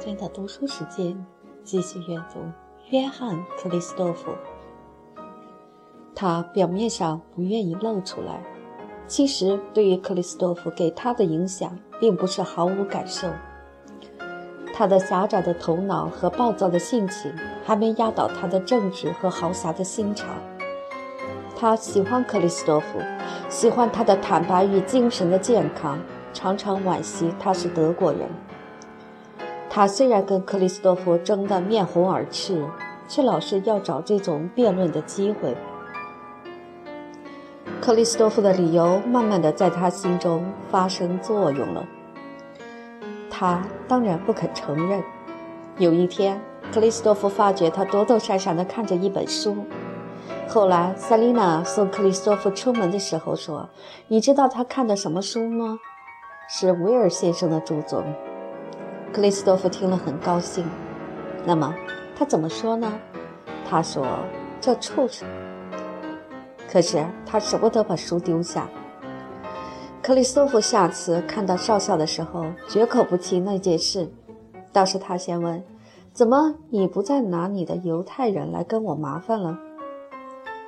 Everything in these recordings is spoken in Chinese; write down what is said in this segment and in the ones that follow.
在间的读书时间，继续阅读约翰·克里斯多夫。他表面上不愿意露出来，其实对于克里斯多夫给他的影响，并不是毫无感受。他的狭窄的头脑和暴躁的性情，还没压倒他的正直和豪侠的心肠。他喜欢克里斯多夫，喜欢他的坦白与精神的健康，常常惋惜他是德国人。他虽然跟克里斯多夫争得面红耳赤，却老是要找这种辩论的机会。克里斯多夫的理由慢慢的在他心中发生作用了。他当然不肯承认。有一天，克里斯多夫发觉他躲躲闪闪地看着一本书。后来，塞琳娜送克里斯多夫出门的时候说：“你知道他看的什么书吗？是威尔先生的著作。”克里斯多夫听了很高兴。那么，他怎么说呢？他说：“这畜生。”可是他舍不得把书丢下。克里斯托夫下次看到少校的时候，绝口不提那件事。倒是他先问：“怎么你不再拿你的犹太人来跟我麻烦了？”“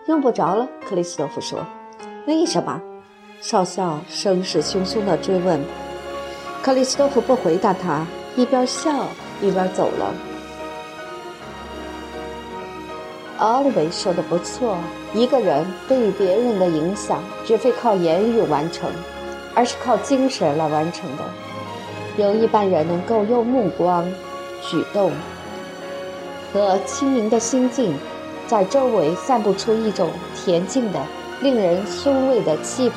用不着了。”克里斯托夫说。“为什么？”少校声势汹汹地追问。克里斯托夫不回答他，一边笑一边走了。奥利维说的不错，一个人对别人的影响，绝非靠言语完成。而是靠精神来完成的。有一般人能够用目光、举动和清明的心境，在周围散布出一种恬静的、令人欣慰的气氛。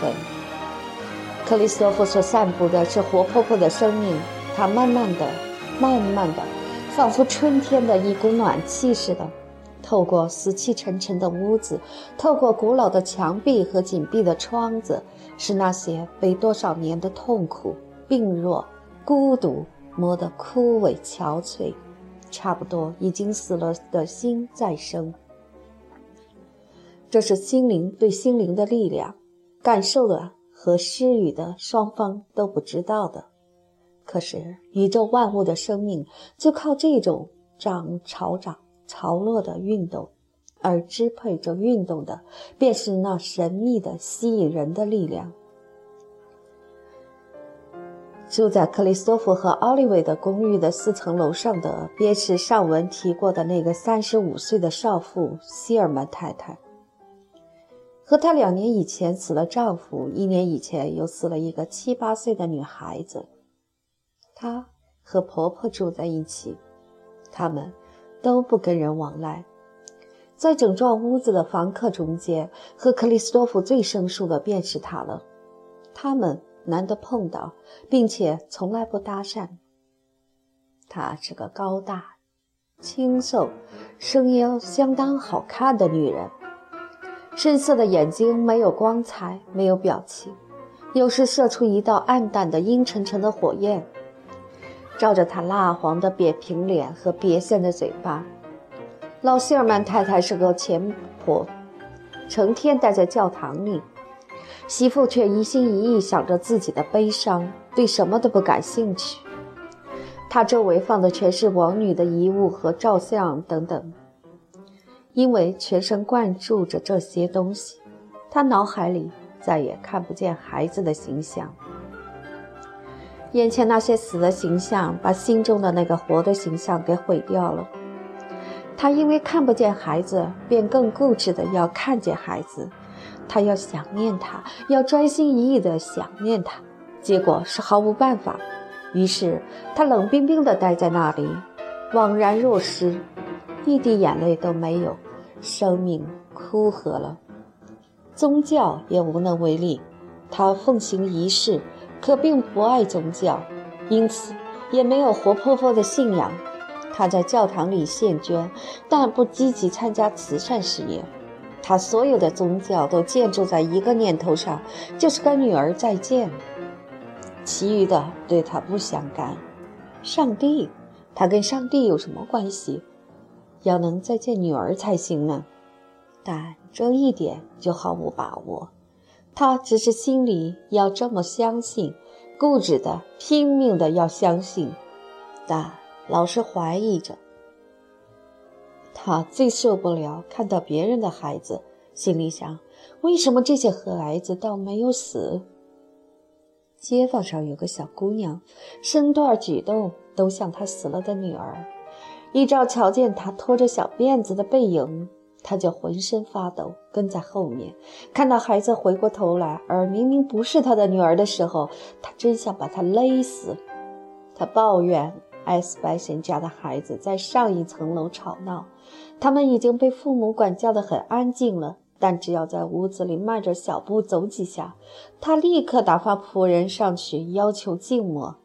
克里斯托夫所散布的是活泼泼的生命，它慢慢的、慢慢的，仿佛春天的一股暖气似的，透过死气沉沉的屋子，透过古老的墙壁和紧闭的窗子。是那些被多少年的痛苦、病弱、孤独磨得枯萎憔悴，差不多已经死了的心再生。这是心灵对心灵的力量，感受的和施予的双方都不知道的。可是宇宙万物的生命就靠这种涨潮涨潮落的运动。而支配着运动的，便是那神秘的、吸引人的力量。住在克里斯托弗和奥利维的公寓的四层楼上的，便是上文提过的那个三十五岁的少妇希尔曼太太。和她两年以前死了丈夫，一年以前又死了一个七八岁的女孩子。她和婆婆住在一起，他们都不跟人往来。在整幢屋子的房客中间，和克里斯多夫最生疏的便是他了。他们难得碰到，并且从来不搭讪。她是个高大、清瘦、声音相当好看的女人，深色的眼睛没有光彩，没有表情，有时射出一道暗淡的、阴沉沉的火焰，照着她蜡黄的扁平脸和瘪线的嘴巴。老希尔曼太太是个钱婆，成天待在教堂里，媳妇却一心一意想着自己的悲伤，对什么都不感兴趣。她周围放的全是王女的遗物和照相等等，因为全神贯注着这些东西，她脑海里再也看不见孩子的形象。眼前那些死的形象，把心中的那个活的形象给毁掉了。他因为看不见孩子，便更固执的要看见孩子。他要想念他，要专心一意的想念他，结果是毫无办法。于是他冷冰冰的待在那里，惘然若失，一滴眼泪都没有，生命枯涸了。宗教也无能为力。他奉行仪式，可并不爱宗教，因此也没有活泼泼的信仰。他在教堂里献捐，但不积极参加慈善事业。他所有的宗教都建筑在一个念头上，就是跟女儿再见。其余的对他不相干。上帝，他跟上帝有什么关系？要能再见女儿才行呢。但这一点就毫无把握。他只是心里要这么相信，固执的、拼命的要相信，但。老是怀疑着。他最受不了看到别人的孩子，心里想：为什么这些孩子倒没有死？街坊上有个小姑娘，身段举动都像她死了的女儿。一朝瞧见她拖着小辫子的背影，他就浑身发抖，跟在后面。看到孩子回过头来，而明明不是他的女儿的时候，他真想把她勒死。他抱怨艾斯白森家的孩子在上一层楼吵闹。他们已经被父母管教得很安静了，但只要在屋子里迈着小步走几下，他立刻打发仆人上去要求静默。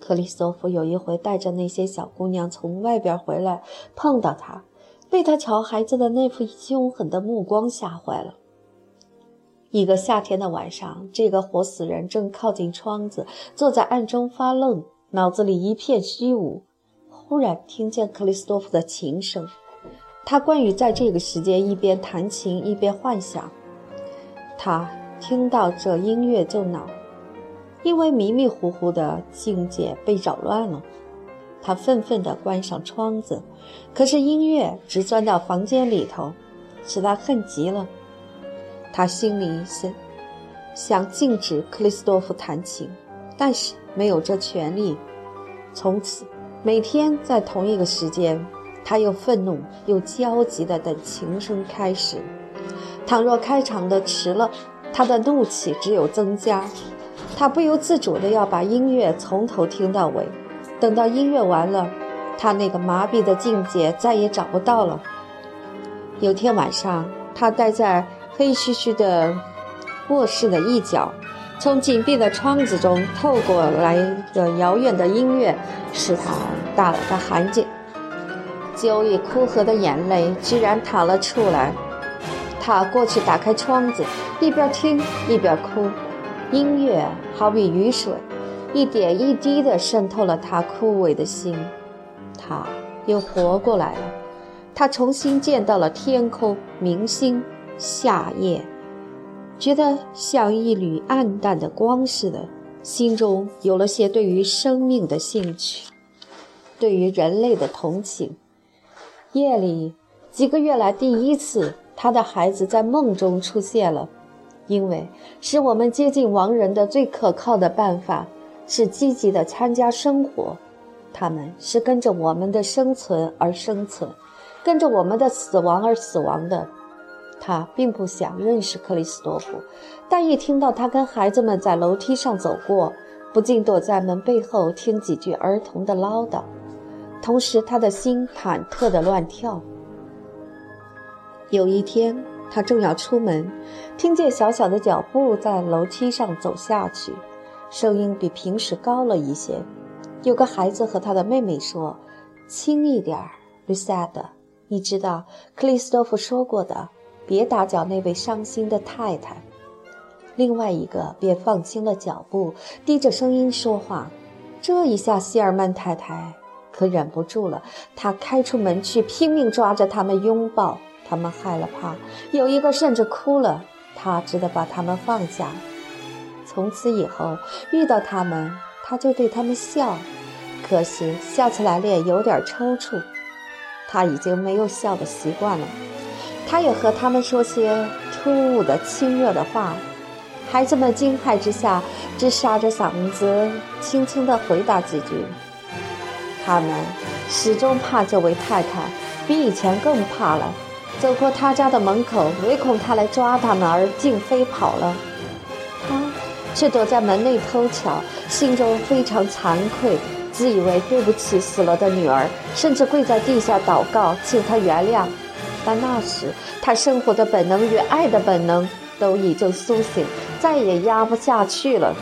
克里斯托弗有一回带着那些小姑娘从外边回来，碰到他，被他瞧孩子的那副凶狠的目光吓坏了。一个夏天的晚上，这个活死人正靠近窗子，坐在暗中发愣，脑子里一片虚无。忽然听见克里斯多夫的琴声，他关于在这个时间一边弹琴一边幻想。他听到这音乐就恼，因为迷迷糊糊的境界被扰乱了。他愤愤地关上窗子，可是音乐直钻到房间里头，使他恨极了。他心里想想禁止克里斯多夫弹琴，但是没有这权利。从此。每天在同一个时间，他又愤怒又焦急地等琴声开始。倘若开场的迟了，他的怒气只有增加。他不由自主地要把音乐从头听到尾。等到音乐完了，他那个麻痹的境界再也找不到了。有天晚上，他待在黑黢黢的卧室的一角。从紧闭的窗子中透过来的遥远的音乐，使他打了个寒噤。久已枯涸的眼泪居然淌了出来。他过去打开窗子，一边听一边哭。音乐好比雨水，一点一滴地渗透了他枯萎的心。他又活过来了。他重新见到了天空、明星、夏夜。觉得像一缕暗淡的光似的，心中有了些对于生命的兴趣，对于人类的同情。夜里几个月来第一次，他的孩子在梦中出现了，因为使我们接近亡人的最可靠的办法是积极的参加生活，他们是跟着我们的生存而生存，跟着我们的死亡而死亡的。他并不想认识克里斯多夫，但一听到他跟孩子们在楼梯上走过，不禁躲在门背后听几句儿童的唠叨，同时他的心忐忑地乱跳。有一天，他正要出门，听见小小的脚步在楼梯上走下去，声音比平时高了一些。有个孩子和他的妹妹说：“轻一点儿，吕萨德，你知道克里斯托夫说过的。”别打搅那位伤心的太太。另外一个便放轻了脚步，低着声音说话。这一下，希尔曼太太可忍不住了，她开出门去，拼命抓着他们拥抱。他们害了怕，有一个甚至哭了。她只得把他们放下。从此以后，遇到他们，他就对他们笑，可是笑起来脸有点抽搐。他已经没有笑的习惯了。他也和他们说些突兀的亲热的话，孩子们惊骇之下，只沙着嗓子轻轻地回答几句。他们始终怕这位太太，比以前更怕了。走过他家的门口，唯恐他来抓他们，而竟飞跑了。却躲在门内偷瞧，心中非常惭愧，自以为对不起死了的女儿，甚至跪在地下祷告，请她原谅。但那时，他生活的本能与爱的本能都已经苏醒，再也压不下去了。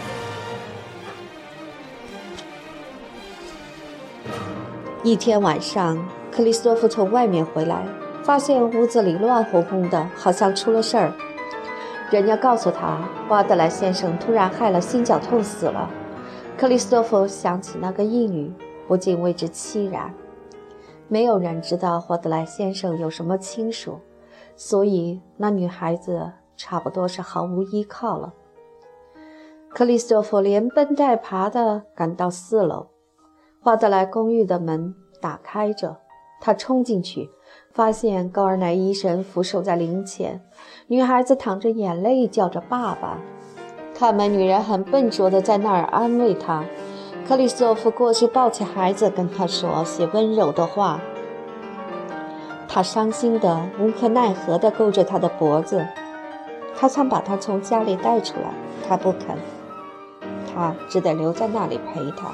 一天晚上，克里斯托夫从外面回来，发现屋子里乱哄哄的，好像出了事儿。人家告诉他，华德莱先生突然害了心绞痛死了。克里斯托夫想起那个义女，不禁为之凄然。没有人知道华德莱先生有什么亲属，所以那女孩子差不多是毫无依靠了。克里斯托弗连奔带爬地赶到四楼，华德莱公寓的门打开着，他冲进去，发现高尔乃医生俯首在灵前，女孩子淌着眼泪叫着“爸爸”。看门女人很笨拙地在那儿安慰他。克里斯托夫过去抱起孩子，跟他说些温柔的话。他伤心的、无可奈何地勾着他的脖子。他想把他从家里带出来，他不肯。他只得留在那里陪他。